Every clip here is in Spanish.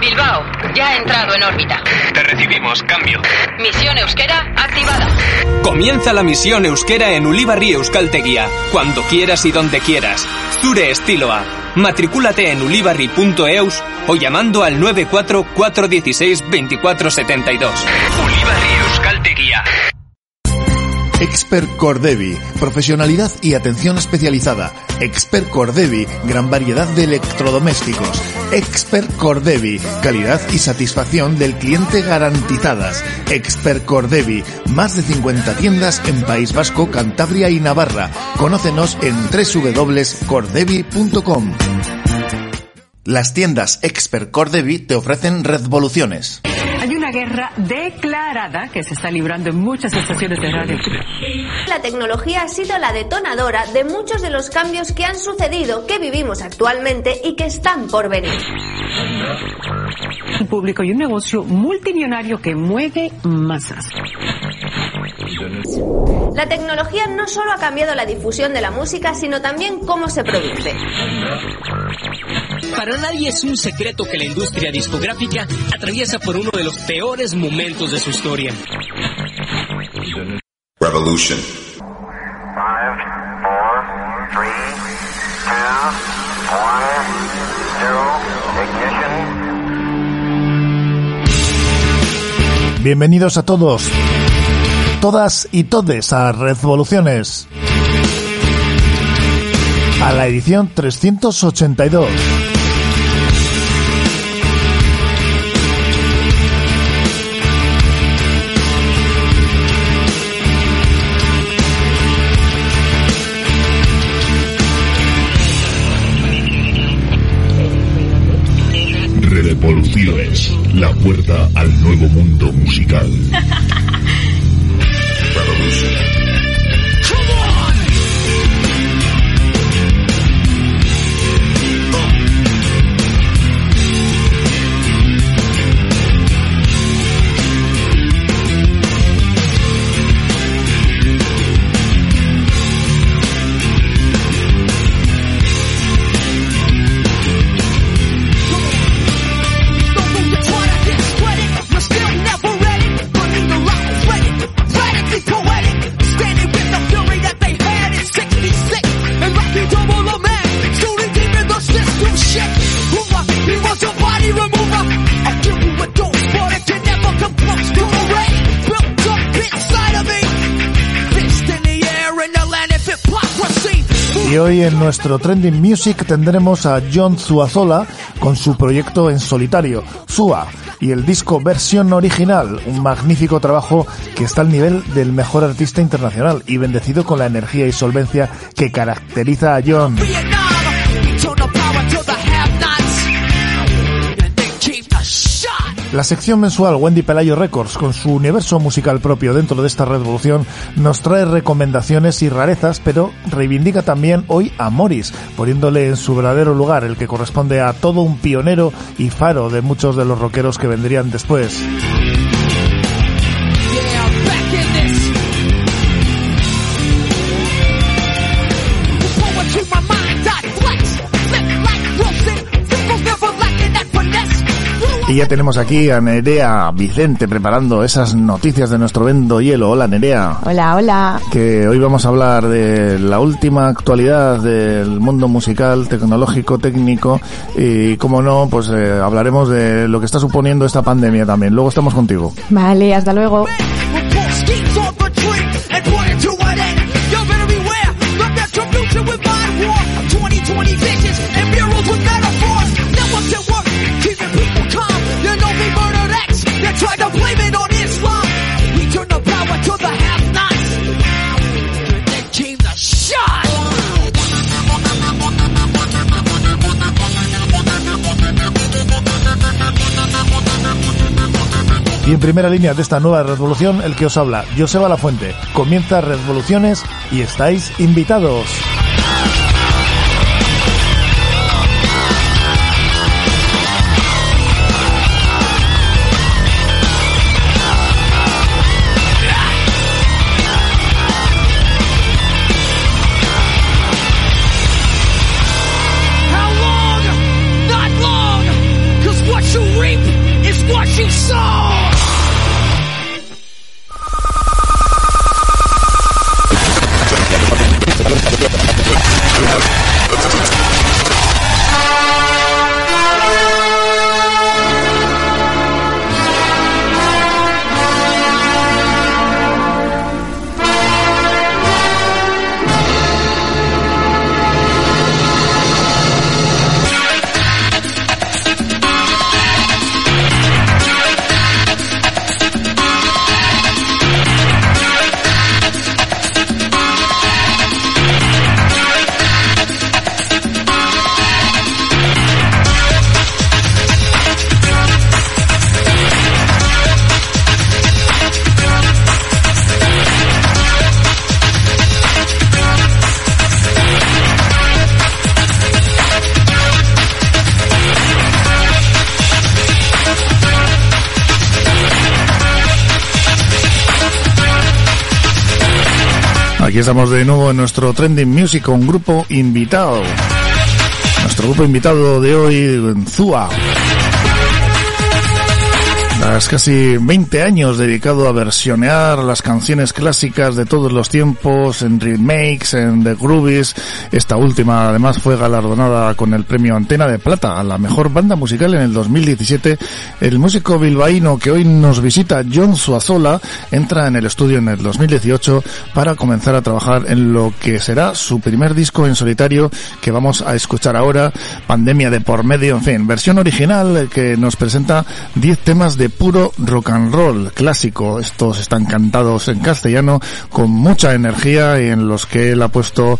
Bilbao, ya ha entrado en órbita. Te recibimos, cambio. Misión euskera activada. Comienza la misión euskera en Ulibarri Euskaltegia, cuando quieras y donde quieras. Zure estiloa. Matricúlate en ulibarri.eus o llamando al 944162472. Ulibarri Euskaltegia. Expert Cordevi, profesionalidad y atención especializada. Expert Cordevi, gran variedad de electrodomésticos. Expert Cordevi, calidad y satisfacción del cliente garantizadas. Expert Cordevi, más de 50 tiendas en País Vasco, Cantabria y Navarra. Conócenos en www.cordevi.com. Las tiendas Expert Cordevi te ofrecen revoluciones. Una guerra declarada que se está librando en muchas estaciones de radio. La tecnología ha sido la detonadora de muchos de los cambios que han sucedido, que vivimos actualmente y que están por venir. Un público y un negocio multimillonario que mueve masas. La tecnología no solo ha cambiado la difusión de la música, sino también cómo se produce. Para nadie es un secreto que la industria discográfica atraviesa por uno de los peores momentos de su historia. Revolution. Five, four, three, two, one, zero, ignition. Bienvenidos a todos, todas y todes a Revoluciones. A la edición 382. Revoluciones, la puerta al nuevo mundo musical. hoy en nuestro Trending Music tendremos a John Zuazola con su proyecto en solitario, Sua, y el disco versión original, un magnífico trabajo que está al nivel del mejor artista internacional y bendecido con la energía y solvencia que caracteriza a John. La sección mensual Wendy Pelayo Records, con su universo musical propio dentro de esta revolución, nos trae recomendaciones y rarezas, pero reivindica también hoy a Morris, poniéndole en su verdadero lugar, el que corresponde a todo un pionero y faro de muchos de los rockeros que vendrían después. Ya tenemos aquí a Nerea Vicente preparando esas noticias de nuestro vendo hielo. Hola Nerea. Hola, hola. Que hoy vamos a hablar de la última actualidad del mundo musical, tecnológico, técnico y, como no, pues eh, hablaremos de lo que está suponiendo esta pandemia también. Luego estamos contigo. Vale, hasta luego. Y en primera línea de esta nueva revolución, el que os habla, Joseba La Fuente. Comienza Revoluciones y estáis invitados. Estamos de nuevo en nuestro Trending Music con grupo invitado. Nuestro grupo invitado de hoy, Zua. Tras casi 20 años dedicado a versionear las canciones clásicas de todos los tiempos, en remakes, en The Groovies, esta última además fue galardonada con el premio Antena de Plata a la mejor banda musical en el 2017. El músico bilbaíno que hoy nos visita, John Zuazola, entra en el estudio en el 2018 para comenzar a trabajar en lo que será su primer disco en solitario que vamos a escuchar ahora, Pandemia de por medio, en fin, versión original que nos presenta 10 temas de puro rock and roll clásico. Estos están cantados en castellano con mucha energía y en los que él ha puesto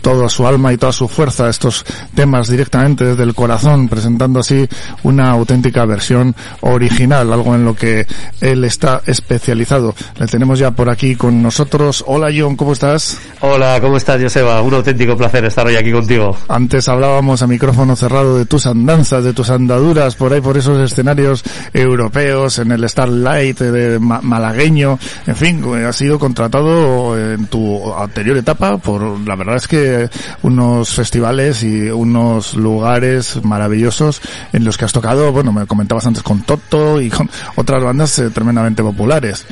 toda su alma y toda su fuerza a estos temas directamente desde el corazón, presentando así una auténtica versión original, algo en lo que él está especializado. Le tenemos ya por aquí con nosotros. Hola John, ¿cómo estás? Hola, ¿cómo estás, Joseba? Un auténtico placer estar hoy aquí contigo. Antes hablábamos a micrófono cerrado de tus andanzas, de tus andaduras por ahí, por esos escenarios europeos, en el Starlight de ma- malagueño, en fin, has sido contratado en tu anterior etapa por, la verdad es que unos festivales y unos lugares maravillosos en los que has tocado, bueno, me comentabas antes con Toto y con otras bandas eh, tremendamente populares.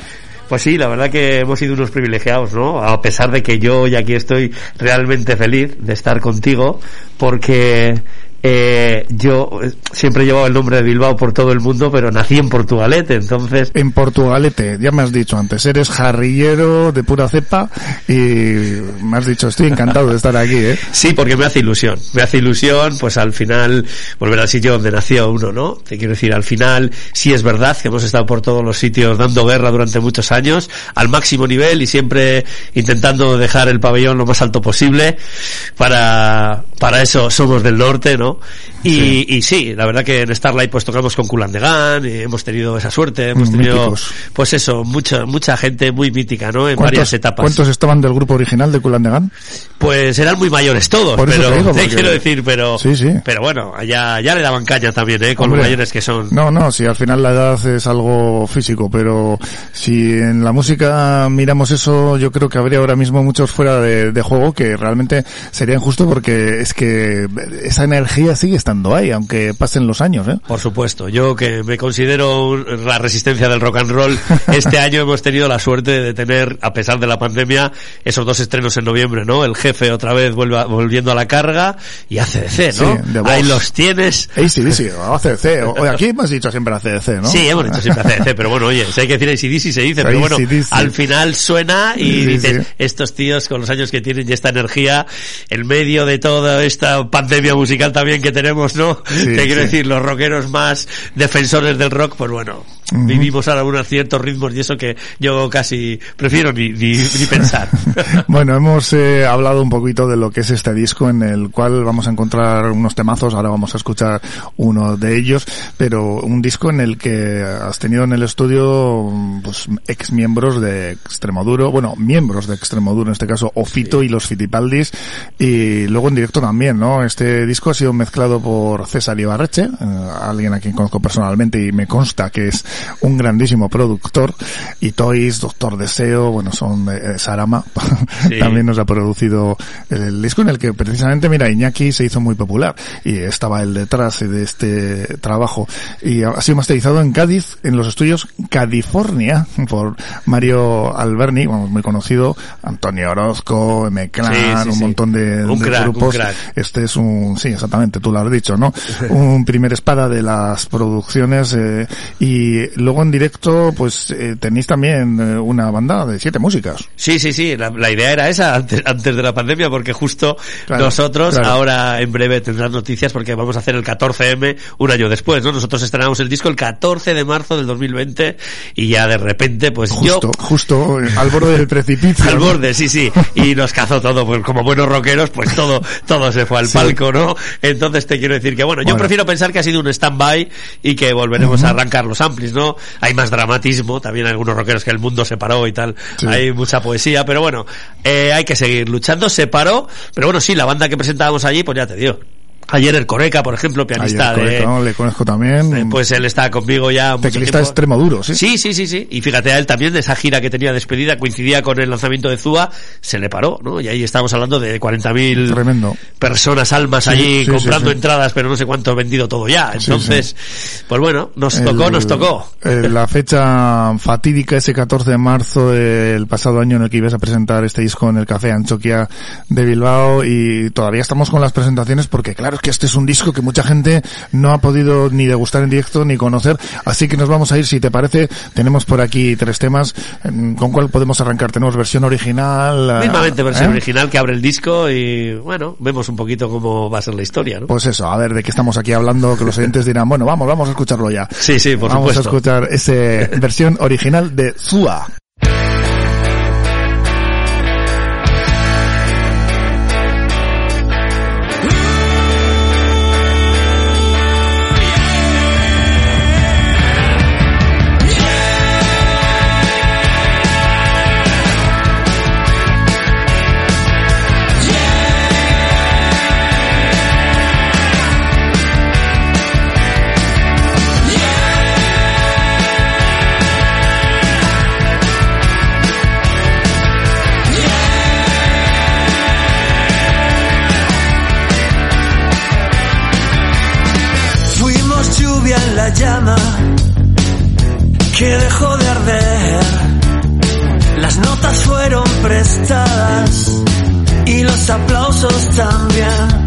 Pues sí, la verdad que hemos sido unos privilegiados, ¿no? A pesar de que yo ya aquí estoy realmente feliz de estar contigo, porque eh, yo eh, siempre he llevado el nombre de Bilbao por todo el mundo, pero nací en Portugalete, entonces... En Portugalete, ya me has dicho antes, eres jarrillero de pura cepa y me has dicho, estoy encantado de estar aquí, ¿eh? Sí, porque me hace ilusión. Me hace ilusión, pues al final, volver al sitio donde nació uno, ¿no? Te quiero decir, al final, sí es verdad que hemos estado por todos los sitios dando guerra durante muchos años, al máximo nivel y siempre intentando dejar el pabellón lo más alto posible. Para, para eso somos del norte, ¿no? Y sí. y sí, la verdad que en Starlight pues tocamos con Kulan de Gan, y hemos tenido esa suerte, hemos tenido, Míticos. pues eso, mucha, mucha gente muy mítica, ¿no? En varias etapas. ¿Cuántos estaban del grupo original de Kulan de Gan? Pues eran muy mayores todos, Por pero te digo, te porque- quiero decir, pero Sí, sí. pero bueno, ya, ya le daban caña también, eh, con Hombre, los mayores que son. No, no, si al final la edad es algo físico, pero si en la música miramos eso, yo creo que habría ahora mismo muchos fuera de, de juego que realmente sería injusto porque es que esa energía sigue estando ahí, aunque pasen los años, ¿eh? Por supuesto, yo que me considero un- la resistencia del rock and roll, este año hemos tenido la suerte de tener, a pesar de la pandemia, esos dos estrenos en noviembre, ¿no? El jefe otra vez vuelve a- volviendo a la carga y ACDC, ¿no? Sí. Ahí los tienes. ACDC, ACDC, o, o aquí hemos dicho siempre ACDC, ¿no? Sí, hemos dicho siempre ACDC, pero bueno, oye, si hay que decir ACDC se dice, pero bueno, al final suena y dices, estos tíos con los años que tienen y esta energía, en medio de toda esta pandemia musical también que tenemos, tenemos, ¿no? Sí, Te quiero sí. decir, los rockeros más defensores del rock, pues bueno, vivimos ahora unos ciertos ritmos y eso que yo casi prefiero ni, ni, ni pensar. Bueno, hemos eh, hablado un poquito de lo que es este disco en el cual vamos a encontrar unos temazos, ahora vamos a escuchar uno de ellos, pero un disco en el que has tenido en el estudio pues ex miembros de Extremoduro, bueno, miembros de Extremoduro en este caso, Ofito y los Fitipaldis, y luego en directo también, ¿no? Este disco ha sido mezclado por César Ibarreche, eh, alguien a quien conozco personalmente y me consta que es un grandísimo productor, y Toys, Doctor Deseo, bueno, son eh, Sarama, Sí. también nos ha producido el disco en el que precisamente, mira, Iñaki se hizo muy popular y estaba él detrás de este trabajo y ha sido masterizado en Cádiz, en los estudios California por Mario Alberni, vamos, muy conocido, Antonio Orozco, M. Clan, Sí, sí, un montón de, Un de crack, un grupos. crack. Este es un, sí, exactamente, tú lo has dicho, ¿no? un primer espada de las producciones eh, y luego en directo, pues eh, tenéis también eh, una banda de siete músicas. Sí, sí, sí, la, la idea era esa antes, antes de la pandemia porque justo Claro, nosotros claro. ahora en breve tendrán noticias porque vamos a hacer el 14M un año después, ¿no? Nosotros estrenamos el disco el 14 de marzo del 2020 y ya de repente pues yo Justo, justo eh, al borde del precipicio. al borde, sí, sí, y nos cazó todo, pues como buenos rockeros, pues todo, todo se fue al Sí. palco, ¿no? Entonces te quiero decir que bueno, yo prefiero pensar que ha sido un stand-by y que volveremos a arrancar los amplis, ¿no? Hay más dramatismo, también hay algunos rockeros que el mundo se paró y tal, Sí. hay mucha poesía, pero bueno, eh, hay que seguir luchando, se paró, pero bueno, sí, la banda que presentábamos allí, pues ya te digo. Ayer el Coreca, por ejemplo, pianista Ayer, de, correcto, ¿no? le conozco también. pues él está conmigo ya teclista extremo duro, ¿sí? Sí, sí, sí, sí. Y fíjate a él también de esa gira que tenía despedida, coincidía con el lanzamiento de Zúa, se le paró, ¿no? Y ahí estamos hablando de 40.000 Tremendo. personas, almas Sí, allí sí, comprando sí, entradas, pero no sé cuánto vendido todo ya. Entonces, pues bueno, nos tocó, El- nos tocó. la fecha fatídica, ese 14 de marzo del pasado año en el que ibas a presentar este disco en el Café Anchoquia de Bilbao y todavía estamos con las presentaciones porque claro, es que este es un disco que mucha gente no ha podido ni degustar en directo ni conocer, así que nos vamos a ir, si te parece, tenemos por aquí tres temas, mm, ¿con cuál podemos arrancar? Tenemos versión original. eh, Mismamente versión ¿eh? original que abre el disco y bueno, vemos un poquito cómo va a ser la historia, ¿no? Pues eso, a ver de qué estamos aquí hablando, que los oyentes dirán, bueno, vamos, vamos a escucharlo ya. Sí, sí, por Vamos supuesto. a escuchar esa versión original de Zua. Que dejó de arder. Las notas fueron prestadas y los aplausos también.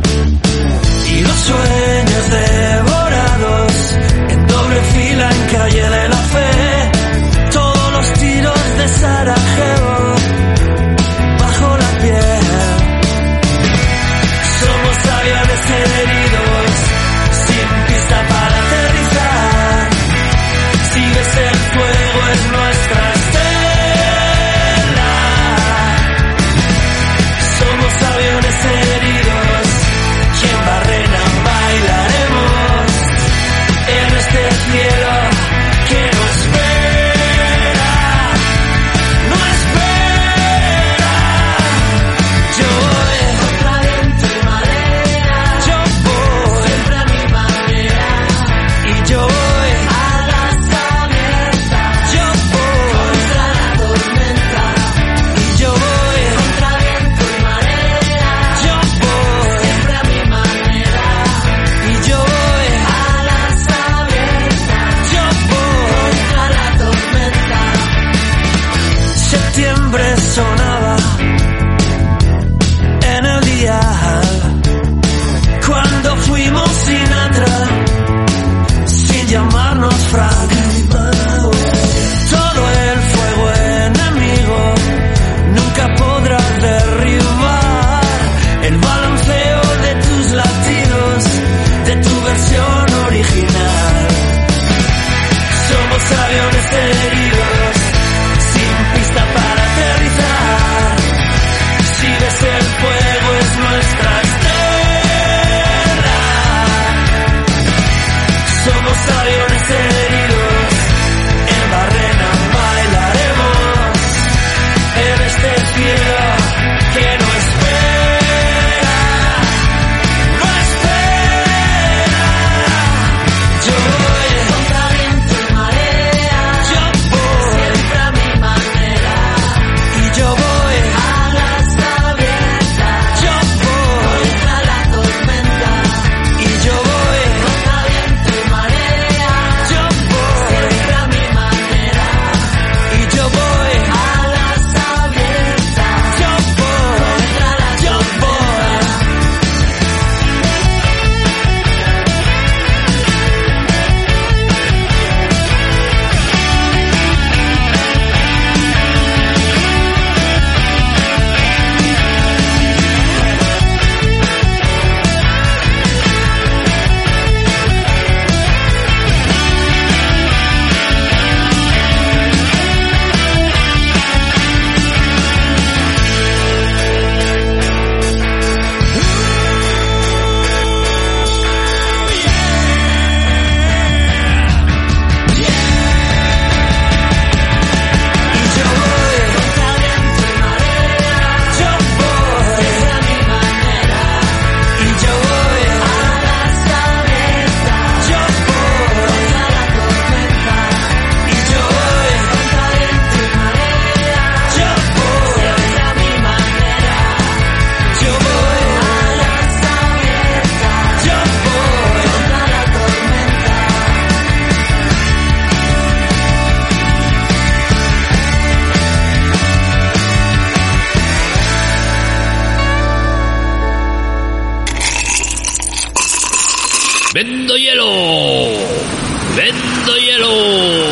Vendo hielo.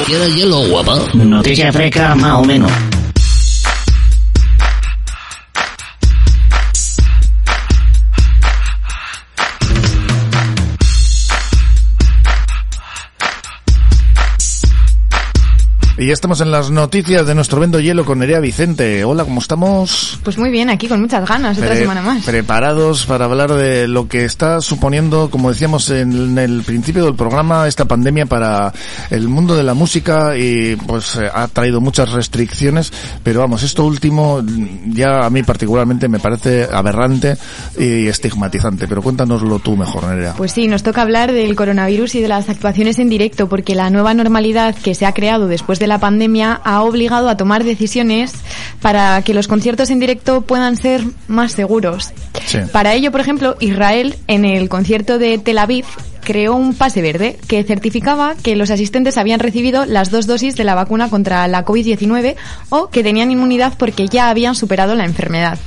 ¿Quieres hielo, guapa? Noticia fresca, más o menos. Ya estamos en las noticias de nuestro Vendo Hielo con Nerea Vicente. Hola, ¿cómo estamos? Pues muy bien, aquí con muchas ganas, otra Pre- semana más. Preparados para hablar de lo que está suponiendo, como decíamos en el principio del programa, esta pandemia para el mundo de la música y pues eh, ha traído muchas restricciones, pero vamos, esto último ya a mí particularmente me parece aberrante y estigmatizante, pero cuéntanoslo tú mejor, Nerea. Pues sí, nos toca hablar del coronavirus y de las actuaciones en directo, porque la nueva normalidad que se ha creado después de la pandemia ha obligado a tomar decisiones para que los conciertos en directo puedan ser más seguros. Sí. Para ello, por ejemplo, Israel, en el concierto de Tel Aviv, creó un pase verde que certificaba que los asistentes habían recibido las dos dosis de la vacuna contra la COVID-19 o que tenían inmunidad porque ya habían superado la enfermedad.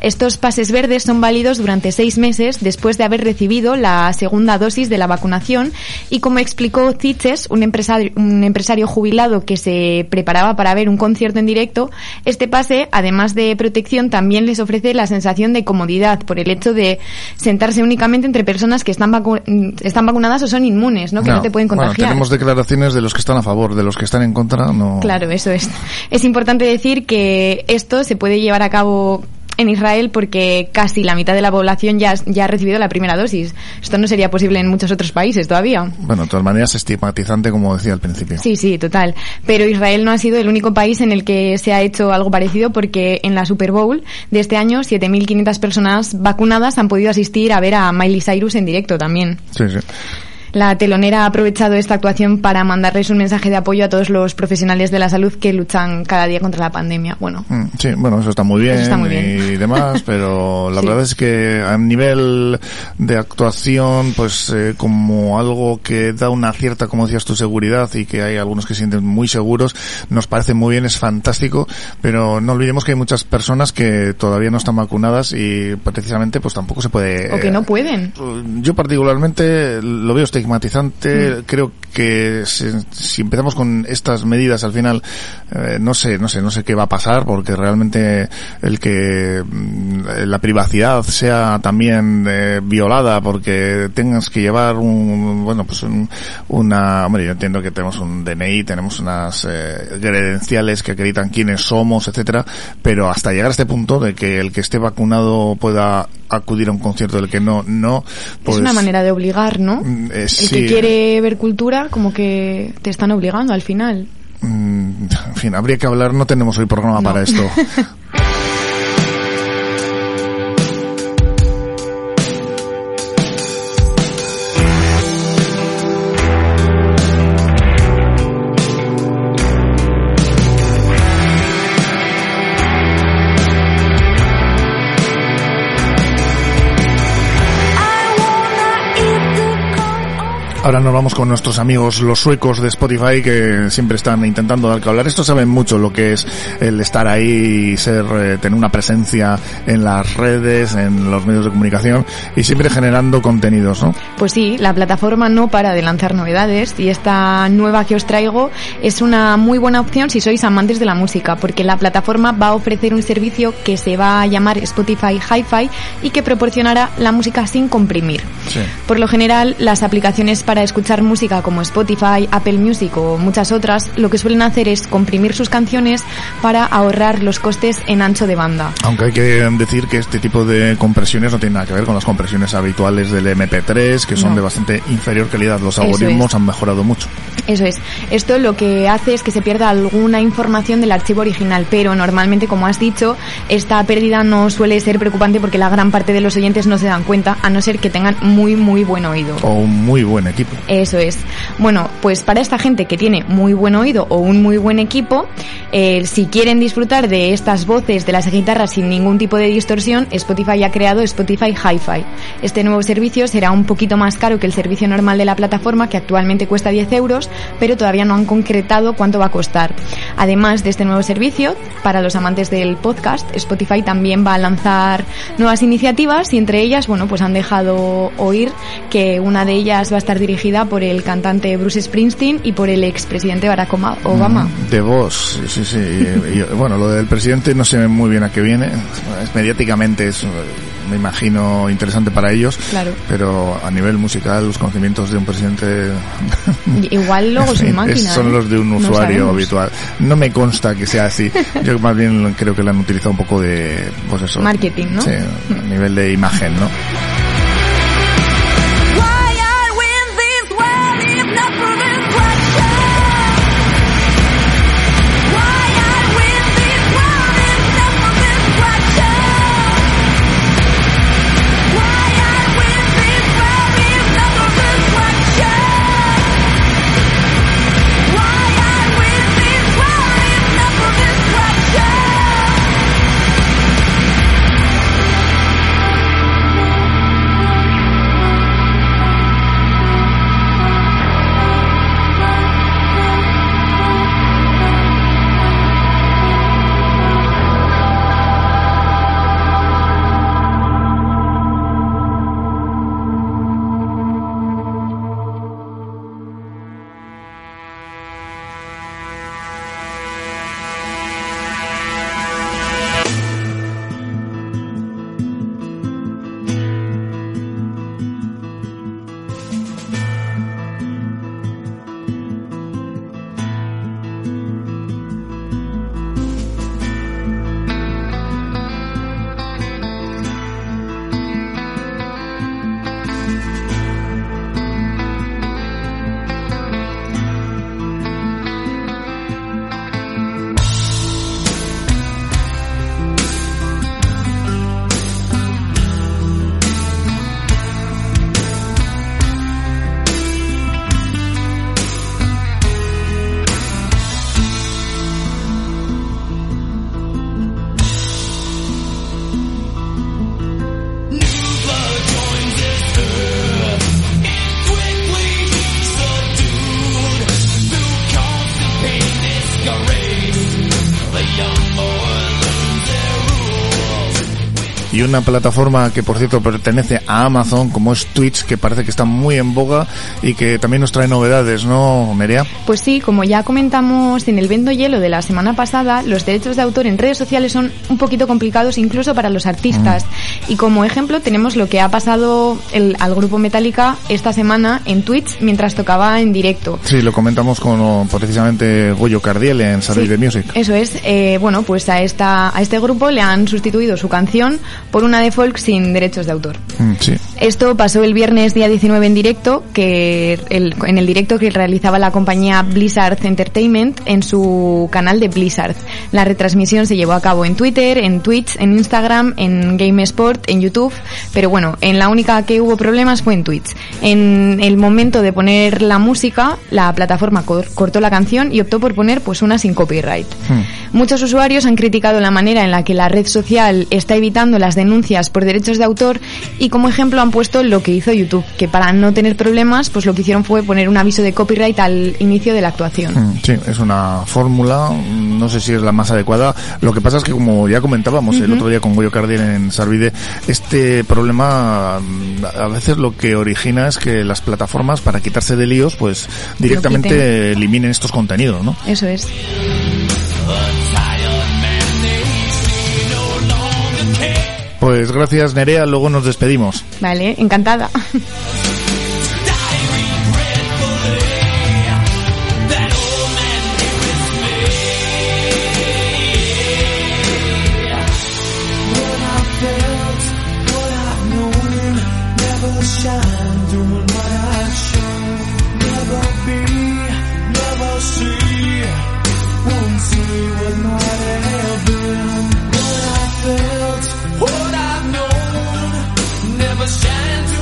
Estos pases verdes son válidos durante seis meses después de haber recibido la segunda dosis de la vacunación y como explicó Ziches, un empresario, un empresario jubilado que se preparaba para ver un concierto en directo, este pase, además de protección, también les ofrece la sensación de comodidad por el hecho de sentarse únicamente entre personas que están, vacu- están vacunadas o son inmunes, ¿no? Que no, te pueden bueno, contagiar. tenemos declaraciones de los que están a favor, de los que están en contra, no. Claro, eso es. Es importante decir que esto se puede llevar a cabo en Israel porque casi la mitad de la población ya, ya ha recibido la primera dosis. Esto no sería posible en muchos otros países todavía. Bueno, de todas maneras estigmatizante, como decía al principio. Sí, sí, total. Pero Israel no ha sido el único país en el que se ha hecho algo parecido porque en la Super Bowl de este año 7.500 personas vacunadas han podido asistir a ver a Miley Cyrus en directo también. Sí, sí. La telonera ha aprovechado esta actuación para mandarles un mensaje de apoyo a todos los profesionales de la salud que luchan cada día contra la pandemia. Bueno, Mm, Sí, bueno, eso está muy bien, está muy bien. y demás, pero la Sí. verdad es que a nivel de actuación, pues eh, como algo que da una cierta, como decías tu seguridad y que hay algunos que se sienten muy seguros, nos parece muy bien, es fantástico, pero no olvidemos que hay muchas personas que todavía no están vacunadas y precisamente pues tampoco se puede... o que no pueden. Yo particularmente lo veo estigmatizante. Creo que si, si empezamos con estas medidas al final, eh, no sé, no sé, no sé qué va a pasar porque realmente el que mm, la privacidad sea también eh, violada porque tengas que llevar un, bueno, pues un- una, hombre, yo entiendo que tenemos un DNI, tenemos unas eh, credenciales que acreditan quiénes somos, etcétera, pero hasta llegar a este punto de que el que esté vacunado pueda acudir a un concierto del que no, no, pues es una manera de obligar, ¿no? Mm, El sí. que quiere ver cultura, como que te están obligando al final. Mm, en fin, habría que hablar, no tenemos hoy programa para esto. Ahora nos vamos con nuestros amigos los suecos de Spotify que siempre están intentando dar que hablar. Estos saben mucho lo que es el estar ahí y ser, eh, tener una presencia en las redes, en los medios de comunicación y siempre generando contenidos, ¿no? Pues sí, la plataforma no para de lanzar novedades y esta nueva que os traigo es una muy buena opción si sois amantes de la música, porque la plataforma va a ofrecer un servicio que se va a llamar Spotify Hi-Fi y que proporcionará la música sin comprimir. Sí. Por lo general, las aplicaciones para escuchar música como Spotify, Apple Music o muchas otras, lo que suelen hacer es comprimir sus canciones para ahorrar los costes en ancho de banda. Aunque hay que decir que este tipo de compresiones no tiene nada que ver con las compresiones habituales del MP3, que son No. de bastante inferior calidad. Los algoritmos han mejorado mucho. Eso es. Esto lo que hace es que se pierda alguna información del archivo original, pero normalmente, como has dicho, esta pérdida no suele ser preocupante porque la gran parte de los oyentes no se dan cuenta, a no ser que tengan muy, muy buen oído. O un muy buen equipo. Eso es. Bueno, pues para esta gente que tiene muy buen oído o un muy buen equipo, eh, si quieren disfrutar de estas voces de las guitarras sin ningún tipo de distorsión, Spotify ha creado Spotify Hi-Fi. Este nuevo servicio será un poquito más caro que el servicio normal de la plataforma, que actualmente cuesta 10 euros, pero todavía no han concretado cuánto va a costar. Además de este nuevo servicio, para los amantes del podcast, Spotify también va a lanzar nuevas iniciativas y entre ellas, bueno, pues han dejado oír que una de ellas va a estar dirigida por el cantante Bruce Springsteen y por el expresidente Barack Obama. Mm, de voz, sí, sí. Y, y, bueno, lo del presidente no sé muy bien a qué viene. Es, mediáticamente es, me imagino, interesante para ellos. Claro. Pero a nivel musical, los conocimientos de un presidente... Igual luego máquina. Son ¿eh? los de un usuario habitual. No me consta que sea así. Yo más bien creo que lo han utilizado un poco de, pues eso. Marketing, ¿no? Sí, a nivel de imagen, ¿no? Una plataforma que por cierto pertenece a Amazon como es Twitch que parece que está muy en boga y que también nos trae novedades, ¿no, Nerea? Pues sí, como ya comentamos en el Vendo Hielo de la semana pasada, los derechos de autor en redes sociales son un poquito complicados incluso para los artistas. Mm. Y como ejemplo tenemos lo que ha pasado el- al grupo Metallica esta semana en Twitch mientras tocaba en directo. Sí, lo comentamos con oh, precisamente Goyo Cardiel en Salir Sí. Music. Eso es, eh, bueno, pues a esta a este grupo le han sustituido su canción por una de folk sin derechos de autor. Mm, Sí. Esto pasó el viernes día 19 en directo, que el- en el directo que realizaba la compañía Blizzard Entertainment en su canal de Blizzard. La retransmisión se llevó a cabo en Twitter, en Twitch, en Instagram, en GameSport, en YouTube, pero bueno, en la única que hubo problemas fue en Twitch. En el momento de poner la música, la plataforma cor- cortó la canción y optó por poner pues una sin copyright. Muchos usuarios han criticado la manera en la que la red social está evitando las denuncias por derechos de autor y como ejemplo han puesto lo que hizo YouTube, que para no tener problemas, pues lo que hicieron fue poner un aviso de copyright al inicio de la actuación. Mm, Sí, es una fórmula, mm, no sé si es la más adecuada. Lo que pasa es que, como ya comentábamos el Ujú. otro día con Goyo Cardiel en Sarvide, este problema mm, a veces lo que origina es que las plataformas, para quitarse de líos, pues directamente eliminen estos contenidos, ¿no? Eso es. Pues gracias Nerea, luego nos despedimos. Vale, encantada. was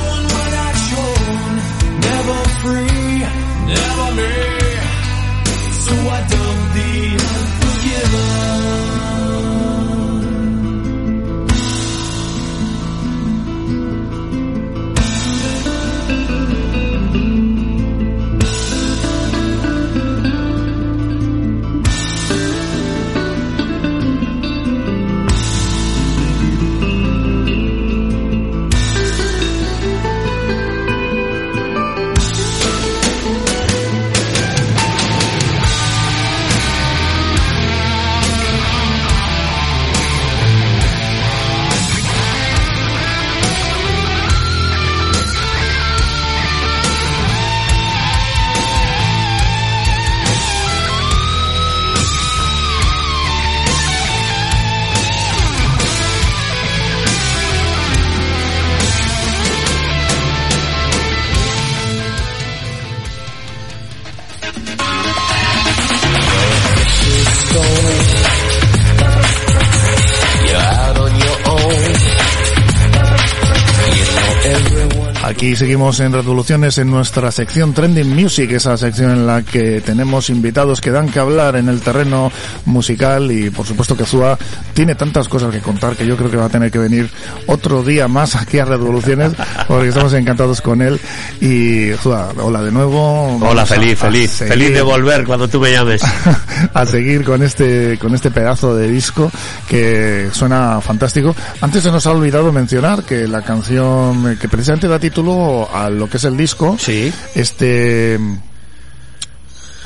Seguimos en Revoluciones en nuestra sección Trending Music, esa sección en la que tenemos invitados que dan que hablar en el terreno musical y por supuesto que Zua tiene tantas cosas que contar que yo creo que va a tener que venir otro día más aquí a Revoluciones porque estamos encantados con él y Zua, hola de nuevo. Hola, feliz, a- a feliz. seguir- Feliz de volver cuando tú me llames. a seguir con este con este pedazo de disco que suena fantástico. Antes se nos ha olvidado mencionar que la canción que precisamente da título a lo que es el disco, sí. este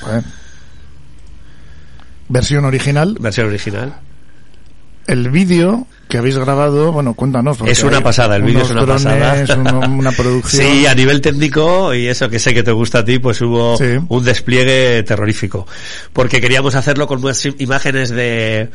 joder, versión original, Versión original. el vídeo que habéis grabado, bueno, cuéntanos. Es una pasada, el vídeo es una drones, pasada. una producción. Sí, a nivel técnico, y eso que sé que te gusta a ti, pues hubo Sí. un despliegue terrorífico. Porque queríamos hacerlo con unas im- imágenes de,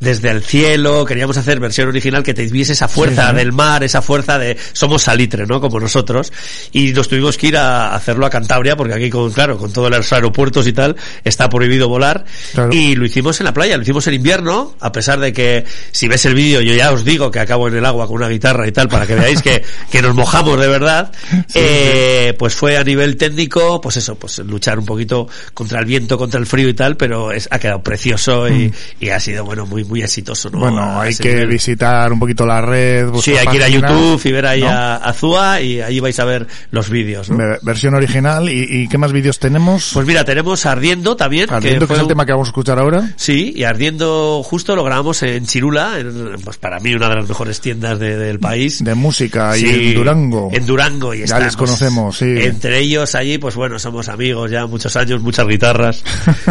desde el cielo, queríamos hacer versión original que te viese esa fuerza sí. del mar, esa fuerza de, somos salitre, ¿no? Como nosotros. Y nos tuvimos que ir a hacerlo a Cantabria, porque aquí con, claro, con todos los aeropuertos y tal, está prohibido volar. Claro. Y lo hicimos en la playa, lo hicimos en invierno, a pesar de que, si ves el vídeo, yo ya os digo que acabo en el agua con una guitarra y tal, para que veáis que, que nos mojamos de verdad, eh, pues fue a nivel técnico, pues eso, pues luchar un poquito contra el viento, contra el frío y tal, pero es, ha quedado precioso y, y ha sido, bueno, muy, muy exitoso, ¿no? Bueno, hay que visitar un poquito la red. Sí, hay que ir a YouTube y ver ahí ¿no? a, a Zua y ahí vais a ver los vídeos, ¿no? Ve- Versión original. ¿Y, y qué más vídeos tenemos? Pues mira, tenemos Ardiendo también. Ardiendo, que es el un- tema que vamos a escuchar ahora. Sí, y Ardiendo justo lo grabamos en Chirula, en, pues para mí una de las mejores tiendas de- del país. De música y en Durango. En Durango y Ya estamos. les conocemos, sí. Entre ellos allí, pues bueno, somos amigos ya muchos años, muchas guitarras.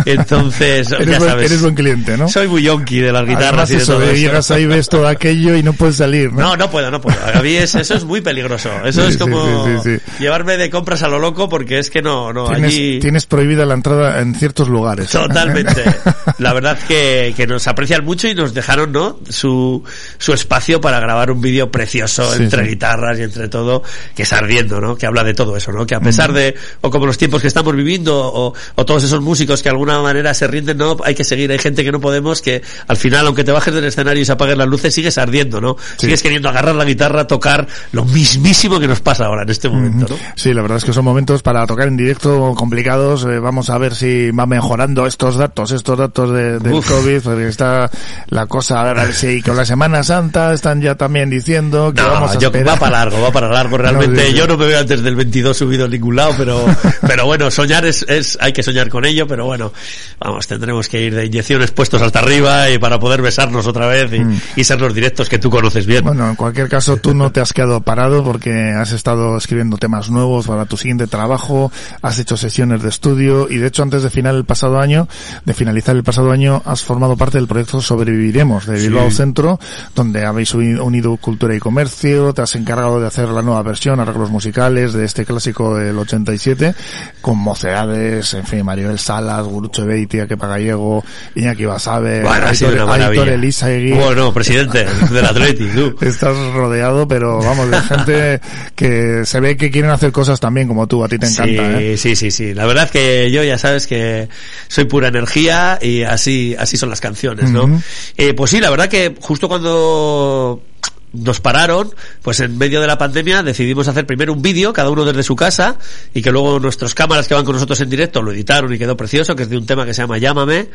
Entonces, eres, ya buen, sabes. eres buen cliente, ¿no? Soy muy yonki de las guitarras Además y de eso, todo de eso. llegas ahí, ves todo aquello y no puedes salir, ¿no? No, no puedo, no puedo. A mí es- eso es muy peligroso. Eso Sí, es como llevarme de compras a lo loco porque es que no, no, Tienes, allí... tienes prohibida la entrada en ciertos lugares. Totalmente. La verdad que, que nos aprecian mucho y nos dejaron, ¿no? Su, su espacio para grabar un vídeo precioso Sí, entre sí. guitarras y entre todo, que es ardiendo, ¿no? Que habla de todo eso, ¿no? Que a pesar de, o como los tiempos que estamos viviendo, o, o todos esos músicos que de alguna manera se rinden, no, hay que seguir, hay gente que no podemos, que al final, aunque te bajes del escenario y se apaguen las luces, sigues ardiendo, ¿no? Sí. Sigues queriendo agarrar la guitarra, tocar lo mismísimo que nos pasa ahora en este momento, ¿no? Sí, la verdad es que son momentos para tocar en directo complicados. Eh, vamos a ver si va mejorando estos datos, estos datos de, del Uf. COVID, porque está la cosa, a ver si con la Semana Santa están ya también diciendo que No, vamos a yo- va para largo, va para largo. Realmente No, sí, sí. yo no me veo antes del 22 subido en ningún lado, pero, pero bueno, soñar es, es, hay que soñar con ello, pero bueno, vamos, tendremos que ir de inyecciones puestos hasta arriba y para poder besarnos otra vez y, y ser los directos que tú conoces bien. Mm. Bueno, en cualquier caso, tú no te has quedado parado porque has estado escribiendo temas nuevos para tu siguiente trabajo, has hecho sesiones de estudio y de hecho antes de final el pasado año, de finalizar el pasado año, has formado parte del proyecto Sobreviviremos de Sí. Bilbao Centro, donde habéis uni- unido cultura y comercio, te has encargado de hacer la nueva versión, arreglos musicales de este clásico del 87, con mocedades, en fin, Maribel Salas, Gurucho Beitia, Kepa Gallego, Iñaki Basabe, Bueno, Aitor, Elizagui. Bueno, presidente del Atleti, tú. Estás rodeado, pero vamos, de gente que se ve que quieren hacer cosas también como tú, a ti te encanta, sí, ¿eh? sí, sí, sí. La verdad que yo ya sabes que soy pura energía y así, así son las canciones, ¿no? Ujú. Eh, pues sí, la verdad que justo cuando cuando nos pararon, pues en medio de la pandemia decidimos hacer primero un vídeo, cada uno desde su casa, y que luego nuestros cámaras que van con nosotros en directo lo editaron y quedó precioso, que es de un tema que se llama Llámame.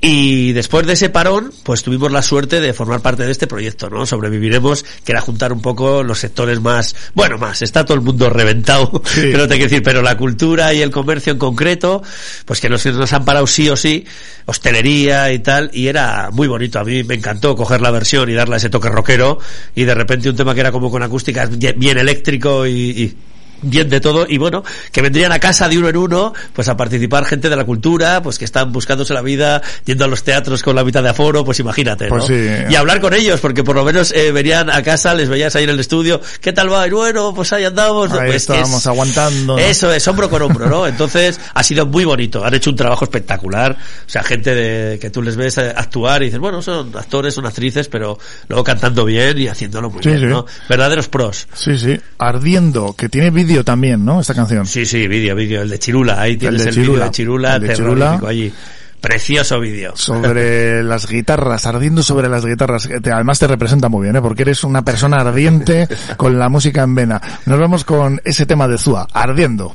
Y después de ese parón, pues tuvimos la suerte de formar parte de este proyecto, ¿no? Sobreviviremos, que era juntar un poco los sectores más, bueno, más, está todo el mundo reventado, que no te quiero decir, pero la cultura y el comercio en concreto, pues que nos, nos han parado sí o sí, hostelería y tal, y era muy bonito. A mí me encantó coger la versión y darle ese toque rockero, y de repente un tema que era como con acústica bien eléctrico y, y bien de todo y bueno, que vendrían a casa de uno en uno, pues a participar gente de la cultura, pues que están buscándose la vida, yendo a los teatros con la mitad de aforo, pues imagínate, ¿no? Pues sí. Y hablar con ellos, porque por lo menos eh, venían a casa, les veías ahí en el estudio, ¿qué tal va? Y bueno, pues ahí andamos. Ahí Pues estábamos es- aguantando. ¿no? Eso es, hombro con hombro, ¿no? Entonces, ha sido muy bonito. Han hecho un trabajo espectacular. O sea, gente de, que tú les ves eh, actuar y dices, bueno, son actores, son actrices, pero luego cantando bien y haciéndolo muy Sí, bien, sí. ¿no? Verdaderos pros. Sí, sí. Ardiendo, que tiene vídeo también, ¿no? Esta canción. Sí, sí, vídeo, vídeo. El de Chirula. Ahí tienes de el, vídeo Chirula. de Chirula, El de Chirula. allí. Precioso vídeo. Sobre las guitarras, ardiendo sobre las guitarras. te- además te representa muy bien, ¿eh? porque eres una persona ardiente con la música en vena. Nos vamos con ese tema de Zua, ardiendo.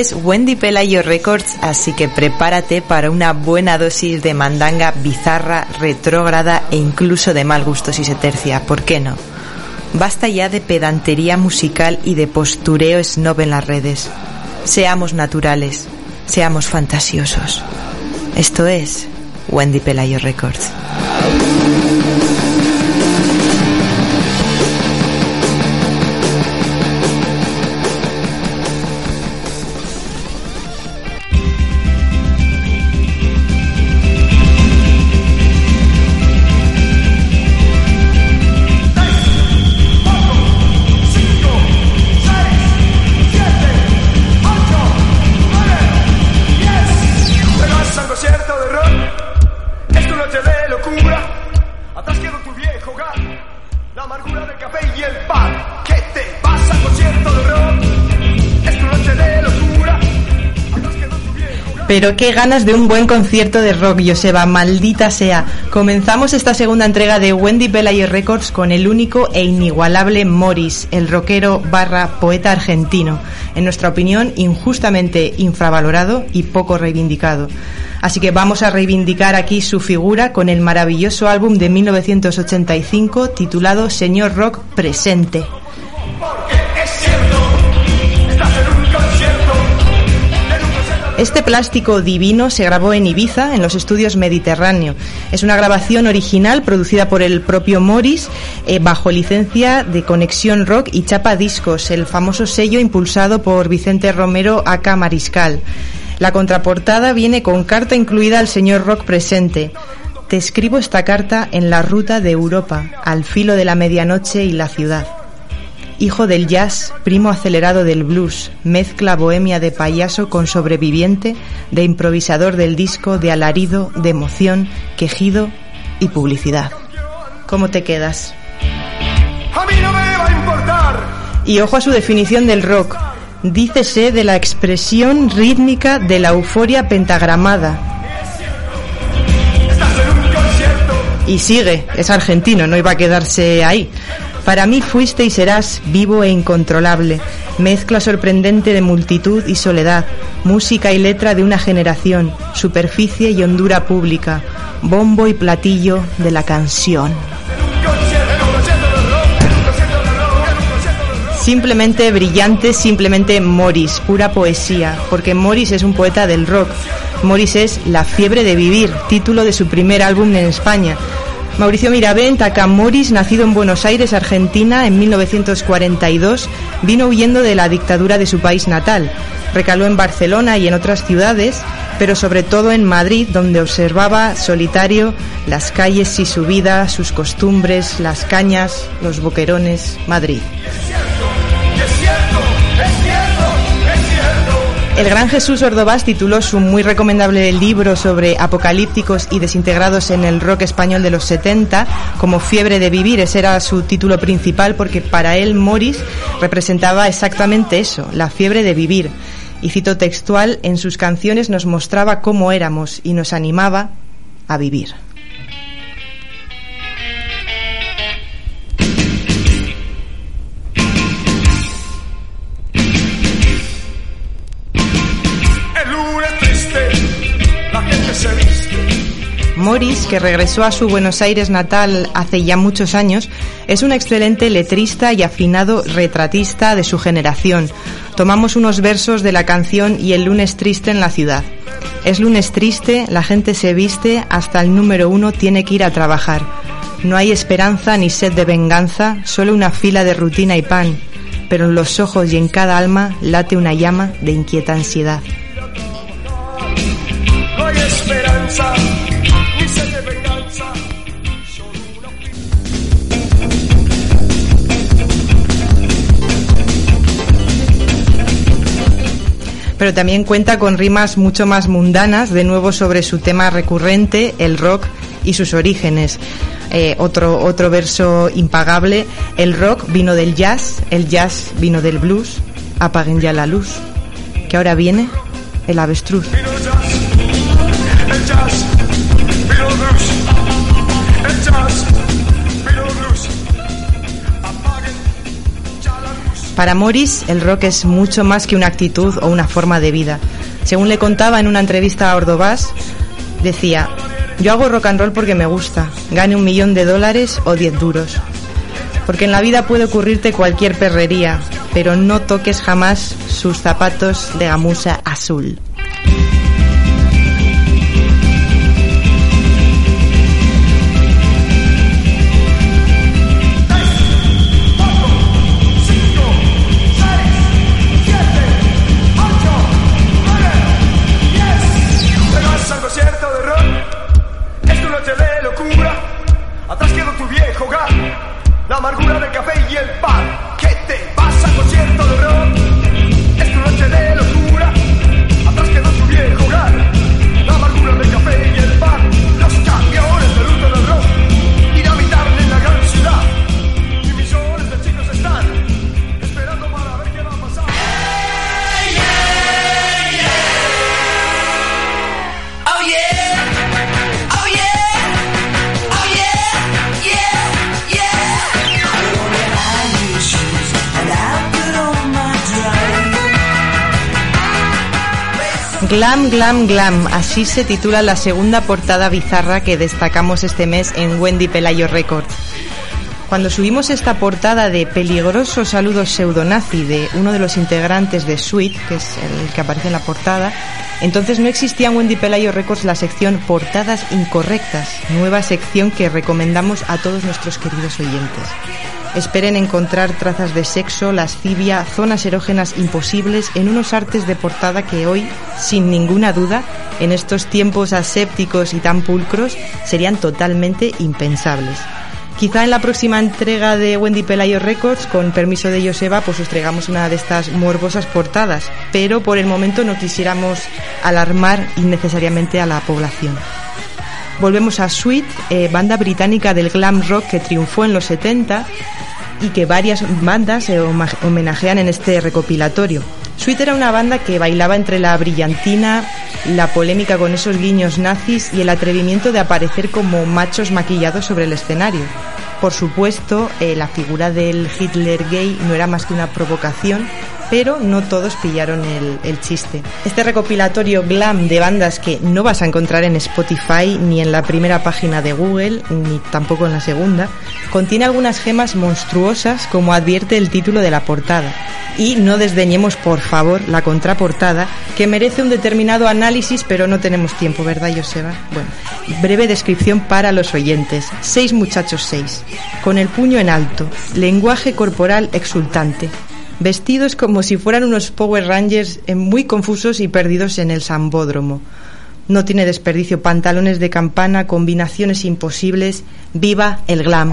Es Wendy Pelayo Records, así que prepárate para una buena dosis de mandanga bizarra, retrógrada e incluso de mal gusto si se tercia, ¿por qué no? Basta ya de pedantería musical y de postureo snob en las redes. Seamos naturales, seamos fantasiosos. Esto es Wendy Pelayo Records. Pero qué ganas de un buen concierto de rock, Joseba, maldita sea. Comenzamos esta segunda entrega de Wendy Pelayo Records con el único e inigualable Morris, el rockero barra poeta argentino. En nuestra opinión, injustamente infravalorado y poco reivindicado. Así que vamos a reivindicar aquí su figura con el maravilloso álbum de 1985 titulado Señor Rock Presente. Este plástico divino se grabó en Ibiza, en los estudios Mediterráneo. Es una grabación original producida por el propio Morris eh, bajo licencia de Conexión Rock y Chapa Discos, el famoso sello impulsado por Vicente Romero Aca Mariscal. La contraportada viene con carta incluida al señor Rock presente. Te escribo esta carta en la ruta de Europa, al filo de la medianoche y la ciudad hijo del jazz, primo acelerado del blues, mezcla bohemia de payaso con sobreviviente, de improvisador del disco, de alarido, de emoción, quejido y publicidad. ¿Cómo te quedas? A mí no me va a importar. Y ojo a su definición del rock. Dícese de la expresión rítmica de la euforia pentagramada. Y sigue, es argentino, no iba a quedarse ahí. Para mí fuiste y serás vivo e incontrolable, mezcla sorprendente de multitud y soledad, música y letra de una generación, superficie y hondura pública, bombo y platillo de la canción. Simplemente brillante, simplemente Morris, pura poesía, porque Morris es un poeta del rock. Morris es La fiebre de vivir, título de su primer álbum en España. Mauricio Miravent, Morris, nacido en Buenos Aires, Argentina, en 1942, vino huyendo de la dictadura de su país natal. Recaló en Barcelona y en otras ciudades, pero sobre todo en Madrid, donde observaba solitario las calles y su vida, sus costumbres, las cañas, los boquerones, Madrid. El gran Jesús Ordovás tituló su muy recomendable libro sobre apocalípticos y desintegrados en el rock español de los 70 como Fiebre de Vivir. Ese era su título principal porque para él Morris representaba exactamente eso, la fiebre de vivir. Y cito textual, en sus canciones nos mostraba cómo éramos y nos animaba a vivir. Morris, que regresó a su Buenos Aires natal hace ya muchos años, es un excelente letrista y afinado retratista de su generación. Tomamos unos versos de la canción Y el lunes triste en la ciudad. Es lunes triste, la gente se viste, hasta el número uno tiene que ir a trabajar. No hay esperanza ni sed de venganza, solo una fila de rutina y pan, pero en los ojos y en cada alma late una llama de inquieta ansiedad. No esperanza. Pero también cuenta con rimas mucho más mundanas, de nuevo sobre su tema recurrente, el rock y sus orígenes. Eh, otro, otro verso impagable, el rock vino del jazz, el jazz vino del blues, apaguen ya la luz, que ahora viene el avestruz. Para Morris, el rock es mucho más que una actitud o una forma de vida. Según le contaba en una entrevista a Ordovás, decía, yo hago rock and roll porque me gusta, gane un millón de dólares o diez duros. Porque en la vida puede ocurrirte cualquier perrería, pero no toques jamás sus zapatos de gamuza azul. Glam, glam. Así se titula la segunda portada bizarra que destacamos este mes en Wendy Pelayo Records. Cuando subimos esta portada de peligroso saludo pseudonazi de uno de los integrantes de Sweet, que es el que aparece en la portada, entonces no existía en Wendy Pelayo Records la sección Portadas Incorrectas, nueva sección que recomendamos a todos nuestros queridos oyentes. Esperen encontrar trazas de sexo, lascivia, zonas erógenas imposibles en unos artes de portada que hoy, sin ninguna duda, en estos tiempos asépticos y tan pulcros, serían totalmente impensables. Quizá en la próxima entrega de Wendy Pelayo Records, con permiso de Joseba, pues os traigamos una de estas morbosas portadas, pero por el momento no quisiéramos alarmar innecesariamente a la población. Volvemos a Sweet, eh, banda británica del glam rock que triunfó en los 70 y que varias bandas se homenajean en este recopilatorio. Sweet era una banda que bailaba entre la brillantina, la polémica con esos guiños nazis y el atrevimiento de aparecer como machos maquillados sobre el escenario. Por supuesto, eh, la figura del Hitler gay no era más que una provocación, pero no todos pillaron el, chiste. Este recopilatorio glam de bandas que no vas a encontrar en Spotify ni en la primera página de Google, ni tampoco en la segunda, contiene algunas gemas monstruosas como advierte el título de la portada. Y no desdeñemos, por favor, la contraportada, que merece un determinado análisis, pero no tenemos tiempo, ¿verdad, Joseba? Bueno, breve descripción para los oyentes. Seis muchachos seis, con el puño en alto, lenguaje corporal exultante, vestidos como si fueran unos Power Rangers eh, muy confusos y perdidos en el sambódromo. No tiene desperdicio, pantalones de campana, combinaciones imposibles. ¡Viva el glam!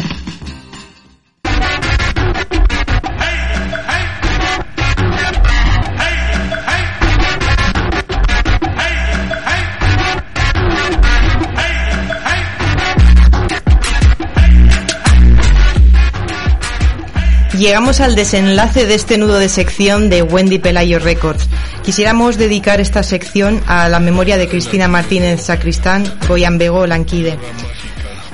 Llegamos al desenlace de este nudo de sección de Wendy Pelayo Records. Quisiéramos dedicar esta sección a la memoria de Cristina Martínez Sacristán, Goyan Bego Lanquide.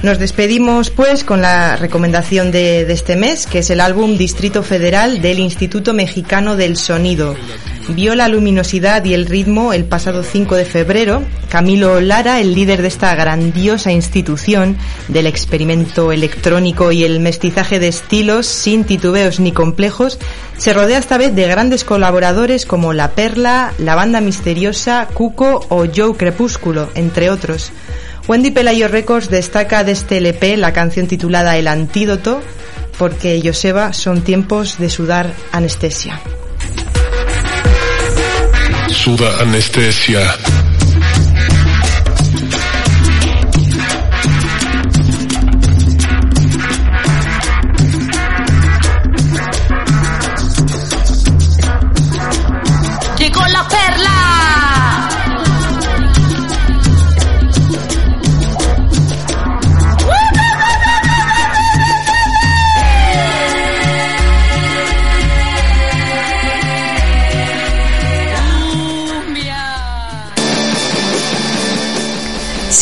Nos despedimos pues con la recomendación de, este mes, que es el álbum Distrito Federal del Instituto Mexicano del Sonido. Vio la luminosidad y el ritmo el pasado 5 de febrero. Camilo Lara, el líder de esta grandiosa institución del experimento electrónico y el mestizaje de estilos sin titubeos ni complejos, se rodea esta vez de grandes colaboradores como La Perla, La Banda Misteriosa, Cuco o Joe Crepúsculo, entre otros. Wendy Pelayo Records destaca de este LP la canción titulada El Antídoto, porque Joseba son tiempos de sudar anestesia. Suda anestesia.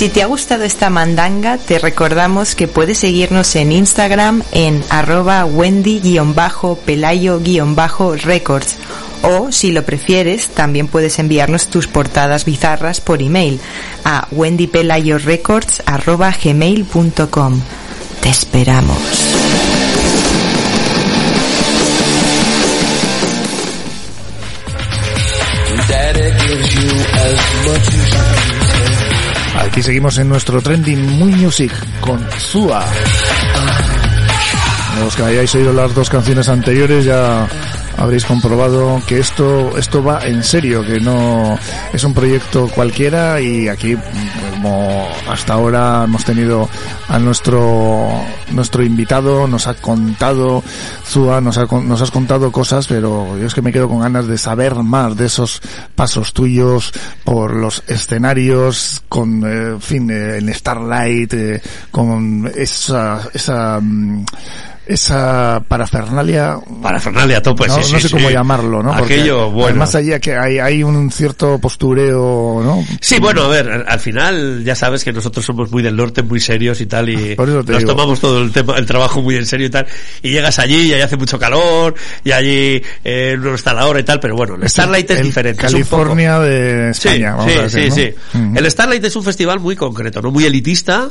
Si te ha gustado esta mandanga, te recordamos que puedes seguirnos en Instagram en arroba wendy-pelayo-records o, si lo prefieres, también puedes enviarnos tus portadas bizarras por email a wendypelayorecords.gmail.com Te esperamos. Aquí seguimos en nuestro trending muy music con Zua. Los que hayáis oído las dos canciones anteriores ya habréis comprobado que esto, esto va en serio, que no es un proyecto cualquiera y aquí, como hasta ahora hemos tenido a nuestro, nuestro invitado, nos ha contado, Zua, nos, ha, nos has contado cosas, pero yo es que me quedo con ganas de saber más de esos pasos tuyos por los escenarios, con, eh, fin, eh, en Starlight, eh, con esa, esa, mm, esa parafernalia. Parafernalia tope, no, sí, no sí, sé cómo sí. llamarlo, ¿no? Porque Aquello, bueno. Además allí que hay, hay un cierto postureo, ¿no? Sí, bueno, a ver, al final ya sabes que nosotros somos muy del norte, muy serios y tal, y Por eso te nos digo. tomamos todo el tema, el trabajo muy en serio y tal, y llegas allí y allí hace mucho calor, y allí eh, no está la hora y tal, pero bueno, el Starlight es diferente. es un poco- California de España, sí, vamos sí, a decir, sí, ¿no? sí. El Starlight es un festival muy concreto, ¿no? Muy elitista.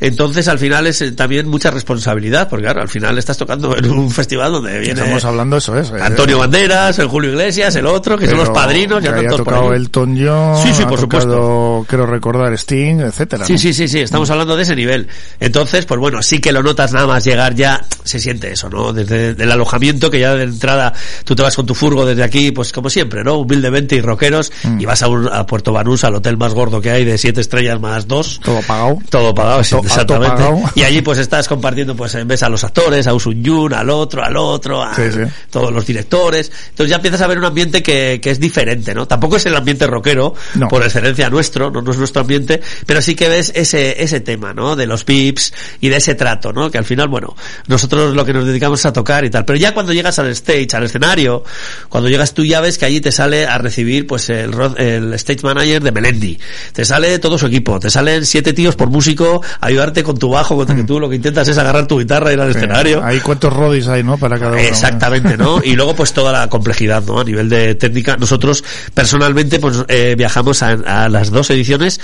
Entonces, al final es eh, también mucha responsabilidad, porque claro, al final estás tocando en un festival donde viene Estamos hablando eso, es. eh, Antonio Banderas, el Julio Iglesias, el otro, que son los padrinos, ya por tocado. Elton John, Sí, sí, ha por tocado, creo recordar Sting, etcétera. Sí, ¿no? sí, sí, sí, estamos hablando de ese nivel. Entonces, pues bueno, sí que lo notas nada más llegar ya, se siente eso, ¿no? Desde el alojamiento, que ya de entrada tú te vas con tu furgo desde aquí, pues como siempre, ¿no? Humildemente y rockeros, Mm. y vas a, un- a Puerto Banús, al hotel más gordo que hay, de siete estrellas más dos. Todo pagado. Todo pagado, sí, exactamente. autopagado. Y allí pues estás compartiendo, pues ves a los actores, a Usun Yun, al otro, al otro, a Sí, sí. todos los directores. Entonces ya empiezas a ver un ambiente que, que es diferente, ¿no? Tampoco es el ambiente rockero, No. por excelencia nuestro, no, no es nuestro ambiente, pero sí que ves ese, ese tema, ¿no? De los pips y de ese trato, ¿no? Que al final, bueno, nosotros lo que nos dedicamos es a tocar y tal. Pero ya cuando llegas al stage, al escenario, cuando llegas tú ya ves que allí te sale a recibir, pues, el, el stage manager de Melendi. Te sale todo su equipo, te salen siete tíos por músico a ayudarte con tu bajo, con que tú lo que intentas es agarrar tu guitarra y ir al Sí, escenario. Hay cuántos rodis hay, ¿no? Para cada uno. Exactamente, ¿no? Y luego pues toda la complejidad, ¿no? A nivel de técnica. Nosotros personalmente pues eh, viajamos a, a las dos ediciones.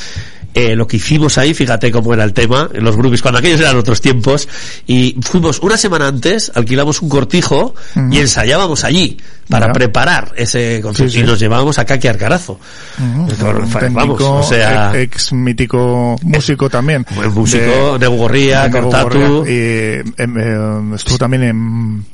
Eh, lo que hicimos ahí, fíjate cómo era el tema, en los groupies, cuando aquellos eran otros tiempos, y fuimos una semana antes, alquilamos un cortijo y ensayábamos allí para preparar ese concierto Sí, sí. y nos llevábamos a Kaki Arcarazo. Ujú. Vamos, técnico, o sea- ex mítico músico también. Buen músico, Gorría, de Neu Cortatu. Y em, em, estuvo también en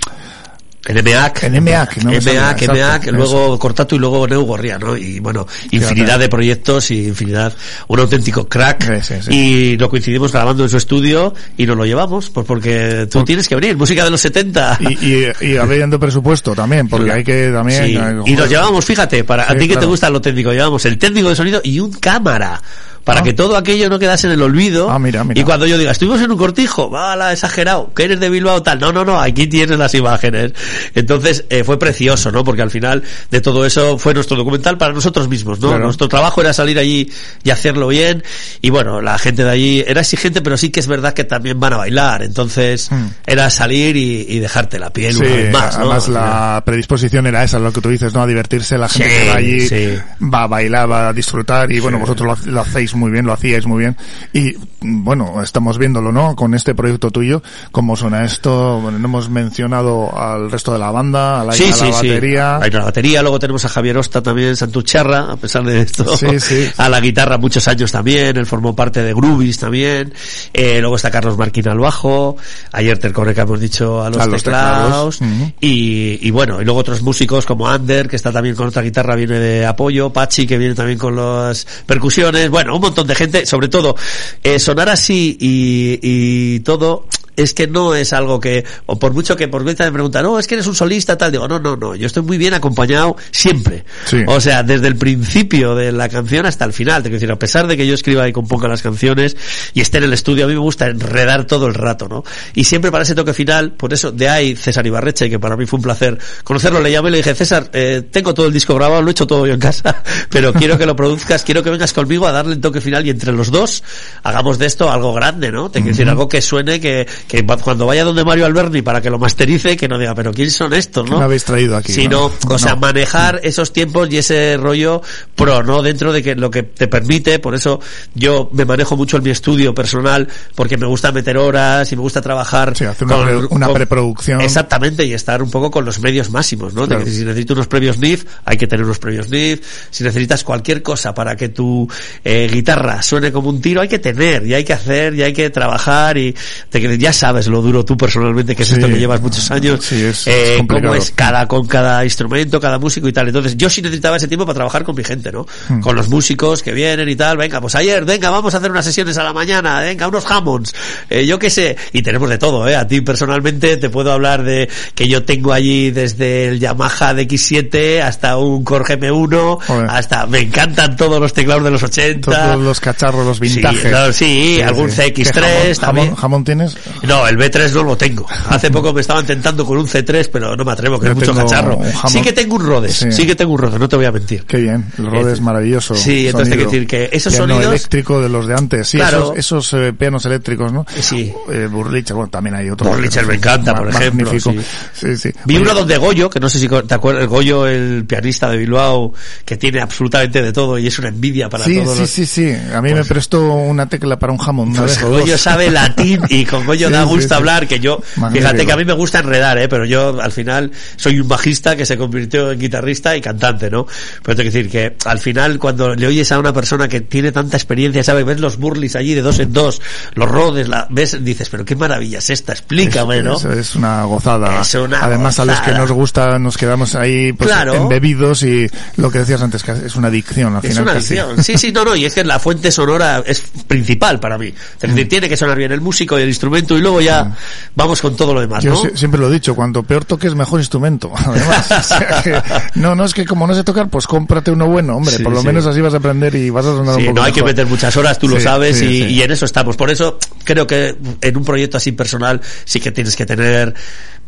En EMEAC. En EMEAC, no EMEAC, EMEAC, eso. luego Cortato y luego Neu Gorría, ¿no? Y bueno, infinidad de proyectos y infinidad, un auténtico crack. Y lo coincidimos grabando en su estudio y nos lo llevamos, pues porque tú tienes que venir, música de los 70. y, y, y habiendo presupuesto también, porque hay que también... Sí, eh, Y nos llevamos, fíjate, para a Sí, ti que te gusta lo técnico, llevamos el técnico de sonido y un cámara. Para Ah. que todo aquello no quedase en el olvido. Ah, mira, mira. Y cuando yo diga, estuvimos en un cortijo, vale, exagerado, que eres de Bilbao, tal. No, no, no, aquí tienes las imágenes. Entonces, eh, fue precioso, ¿no? Porque al final de todo eso fue nuestro documental para nosotros mismos, ¿no? Claro. Nuestro trabajo era salir allí y hacerlo bien. Y bueno, la gente de allí era exigente, pero sí que es verdad que también van a bailar. Entonces, era salir y, y dejarte la piel Hmm. Sí, una vez más, ¿no? además la predisposición era esa, lo que tú dices, ¿no? A divertirse, la gente Sí, que va allí sí. va a bailar, va a disfrutar y bueno, vosotros lo, lo hacéis muy bien, lo hacíais muy bien y bueno, estamos viéndolo, ¿no? Con este proyecto tuyo, cómo suena esto, bueno, no hemos mencionado al resto de la banda, a la, sí, a la sí, sí. batería. Hay una batería, luego tenemos a Javier Osta también, Santucharra, a pesar de esto. Sí, sí. A la guitarra muchos años también, él formó parte de Groovies también. Eh, luego está Carlos Marquín al bajo, ayer Tercore que hemos dicho a los A los teclados. y, y bueno, y luego otros músicos como Ander, que está también con otra guitarra, viene de apoyo, Pachi, que viene también con las percusiones, bueno, un montón de gente, sobre todo, eh, sonar así y, y todo, es que no es algo que, o por mucho que por vez me preguntan, no, es que eres un solista, tal, digo, no, no, no, yo estoy muy bien acompañado siempre. Sí. O sea, desde el principio de la canción hasta el final, te quiero decir, a pesar de que yo escriba y componga las canciones y esté en el estudio, a mí me gusta enredar todo el rato, ¿no? Y siempre para ese toque final, por eso, de ahí César Ibarreche, que para mí fue un placer conocerlo, le llamé y le dije, César, eh, tengo todo el disco grabado, lo he hecho todo yo en casa, pero quiero que lo produzcas, quiero que vengas conmigo a darle el toque final y entre los dos hagamos de esto algo grande, ¿no? Te quiero decir, algo que suene, que, que cuando vaya donde Mario Alberni para que lo masterice, que no diga, pero ¿quién son estos, ¿Qué no? me habéis traído aquí? Sino, no? o sea, No. manejar esos tiempos y ese rollo pro, ¿no? Dentro de que lo que te permite, por eso yo me manejo mucho en mi estudio personal, porque me gusta meter horas y me gusta trabajar. Sí, hacer una, pre- una preproducción. Exactamente, y estar un poco con los medios máximos, ¿no? De que si necesito unos previos NIF, hay que tener unos previos NIF. Si necesitas cualquier cosa para que tu eh, guitarra suene como un tiro, hay que tener, y hay que hacer, y hay que trabajar, y te, ya, sabes lo duro tú personalmente que es Sí. esto que llevas muchos años, Sí, es- eh, es cómo es cada con cada instrumento, cada músico y tal. Entonces yo sí necesitaba ese tiempo para trabajar con mi gente, ¿no? Hmm. Con los músicos que vienen y tal. Venga, pues ayer, venga, vamos a hacer unas sesiones a la mañana, venga, unos Hammonds, eh, yo qué sé. Y tenemos de todo, ¿eh? A ti personalmente te puedo hablar de que yo tengo allí desde el Yamaha DX7 hasta un Korg M1, Joder. hasta me encantan todos los teclados de los 80. Todos los cacharros, los Sí, vintajes. claro, sí, algún CX3 ¿Qué jamón- también. jamón, jamón tienes? No, el B3 no lo tengo. Hace poco me estaban tentando con un C3, pero no me atrevo, que Yo es mucho tengo cacharro. Sí que tengo un Rhodes, Sí. sí. que tengo un Rhodes, no te voy a mentir. Qué bien, el Rode es maravilloso. Sí, entonces hay que decir que esos Piano sonidos- eléctrico de los de antes, sí, Claro. esos, esos eh, pianos eléctricos, ¿no? Sí. Eh, Burlicher, bueno, también hay otros. Burlicher me encanta, por ejemplo, Magnífico. sí. Sí, sí. Vi Oye, uno donde Goyo, que no sé si te acuerdas, Goyo, el pianista de Bilbao, que tiene absolutamente de todo y es una envidia para Sí, todos sí, los... sí, sí. A mí me prestó una tecla para un jamón. Pues Goyo sabe latín y con Goyo Sí, da sí, gusto sí. hablar, que yo, Magnífico. fíjate que a mí me gusta enredar, eh, pero yo al final soy un bajista que se convirtió en guitarrista y cantante, ¿no? Pero tengo que decir que al final cuando le oyes a una persona que tiene tanta experiencia, ¿sabes? Ves los burlis allí de dos en dos, los rodes, la, ves, dices, pero qué maravilla es esta, explícame, ¿no? Es, es una gozada. Es una Además, a los que gozada. nos gusta, nos quedamos ahí pues, Claro. embebidos y lo que decías antes, que es una adicción al Es final. una casi. adicción. Sí, sí, no, no, y es que la fuente sonora es principal para mí. Es decir, tiene que sonar bien el músico y el instrumento y luego ya vamos con todo lo demás, Yo siempre lo he dicho, cuanto peor toques, mejor instrumento. Además, o sea que- no, no es que como no sé tocar, pues cómprate uno bueno, hombre. Sí, por lo sí. menos así vas a aprender y vas a sonar un poco no hay que meter muchas horas, tú lo sabes, y en eso estamos. Por eso creo que en un proyecto así personal sí que tienes que tener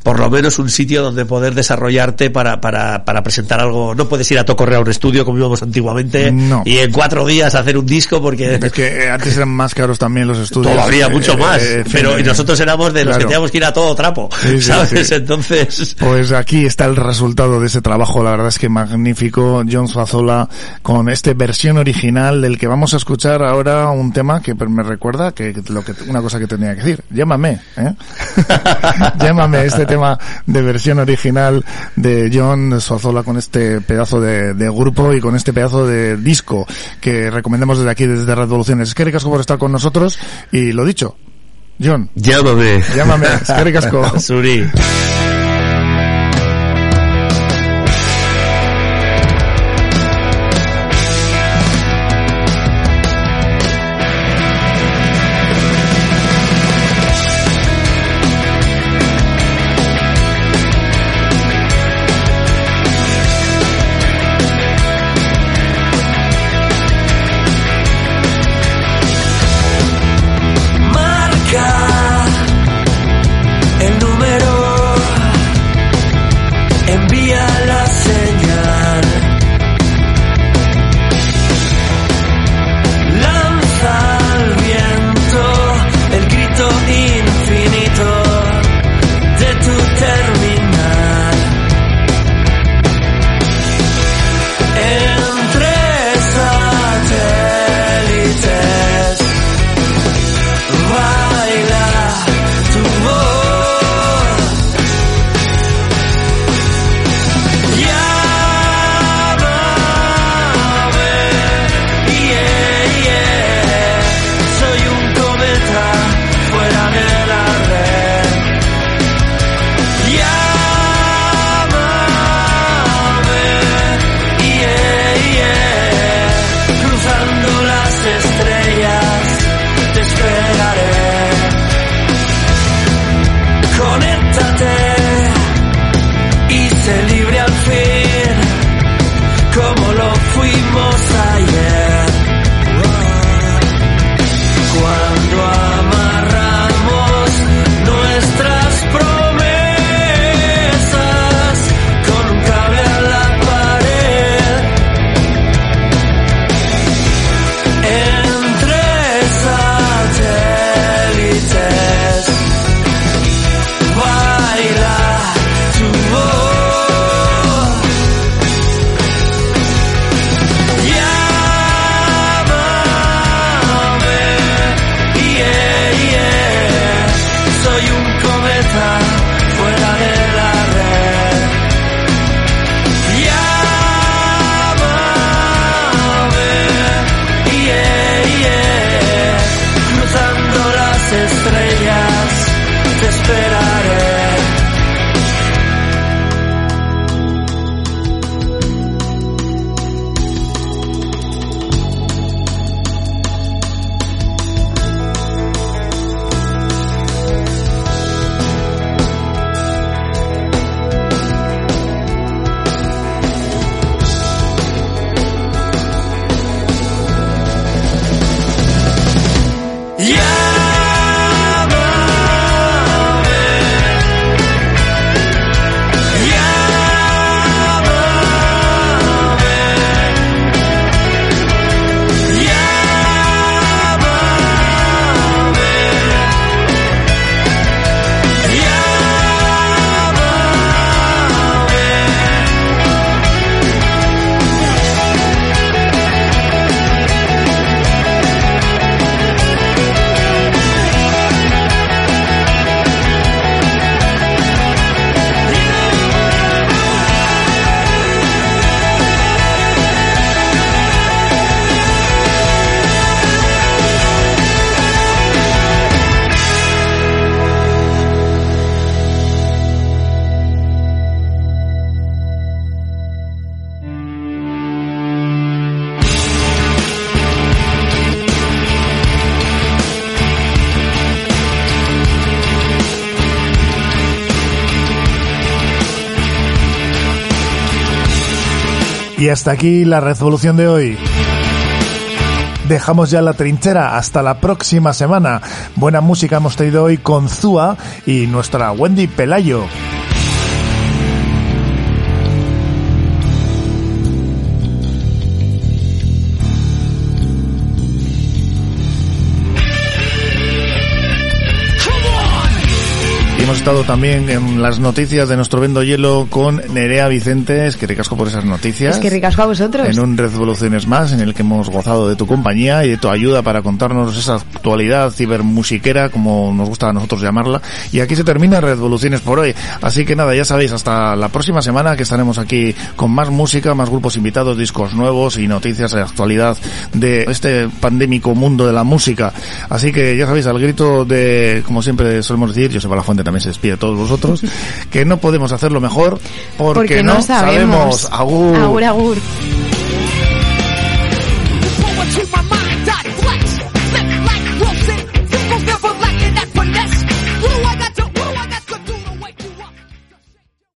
por lo menos un sitio donde poder desarrollarte para, para, para presentar algo. No puedes ir a tocorrer a un estudio como íbamos antiguamente No. y en cuatro días hacer un disco porque Es que eh, antes eran más caros también los estudios. todavía eh, mucho eh, más. eh, pero y nosotros éramos de los claro. que teníamos que ir a todo trapo, Sí, ¿sabes? sí. Entonces... Pues aquí está el resultado de ese trabajo, la verdad es que magnífico, John Fazola, con esta versión original del que vamos a escuchar ahora un tema que me recuerda que lo que una cosa que tenía que decir. Llámame, ¿eh? Llámame, este tema de versión original de John Fazola con este pedazo de, de grupo y con este pedazo de disco que recomendamos desde aquí, desde Revoluciones. Es que ricasco por estar con nosotros y lo dicho, John. Llámame. Llámame, es que ricasco. Suri. Hasta aquí la revolución de hoy. Dejamos ya la trinchera hasta la próxima semana. Buena música hemos traído hoy con Zua y nuestra Wendy Pelayo. Hemos estado también en las noticias de nuestro Vendo Hielo con Nerea Vicente. Es que ricasco por esas noticias. Es que ricasco a vosotros. En un Revoluciones más, en el que hemos gozado de tu compañía y de tu ayuda para contarnos esa actualidad cibermusiquera, como nos gusta a nosotros llamarla. Y aquí se termina Revoluciones por hoy. Así que nada, ya sabéis, hasta la próxima semana que estaremos aquí con más música, más grupos invitados, discos nuevos y noticias de actualidad de este pandémico mundo de la música. Así que ya sabéis, al grito de, como siempre solemos decir, yo la Fuente también se despide a todos vosotros, que no podemos hacerlo mejor porque, Porque no, no sabemos. Agur. Agur, agur.